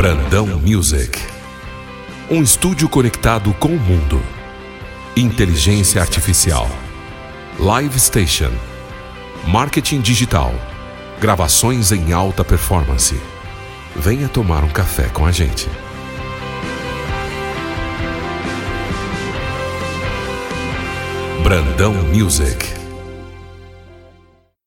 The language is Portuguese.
Brandão Music. Um estúdio conectado com o mundo. Inteligência artificial. Live Station. Marketing digital. Gravações em alta performance. Venha tomar um café com a gente. Brandão Music.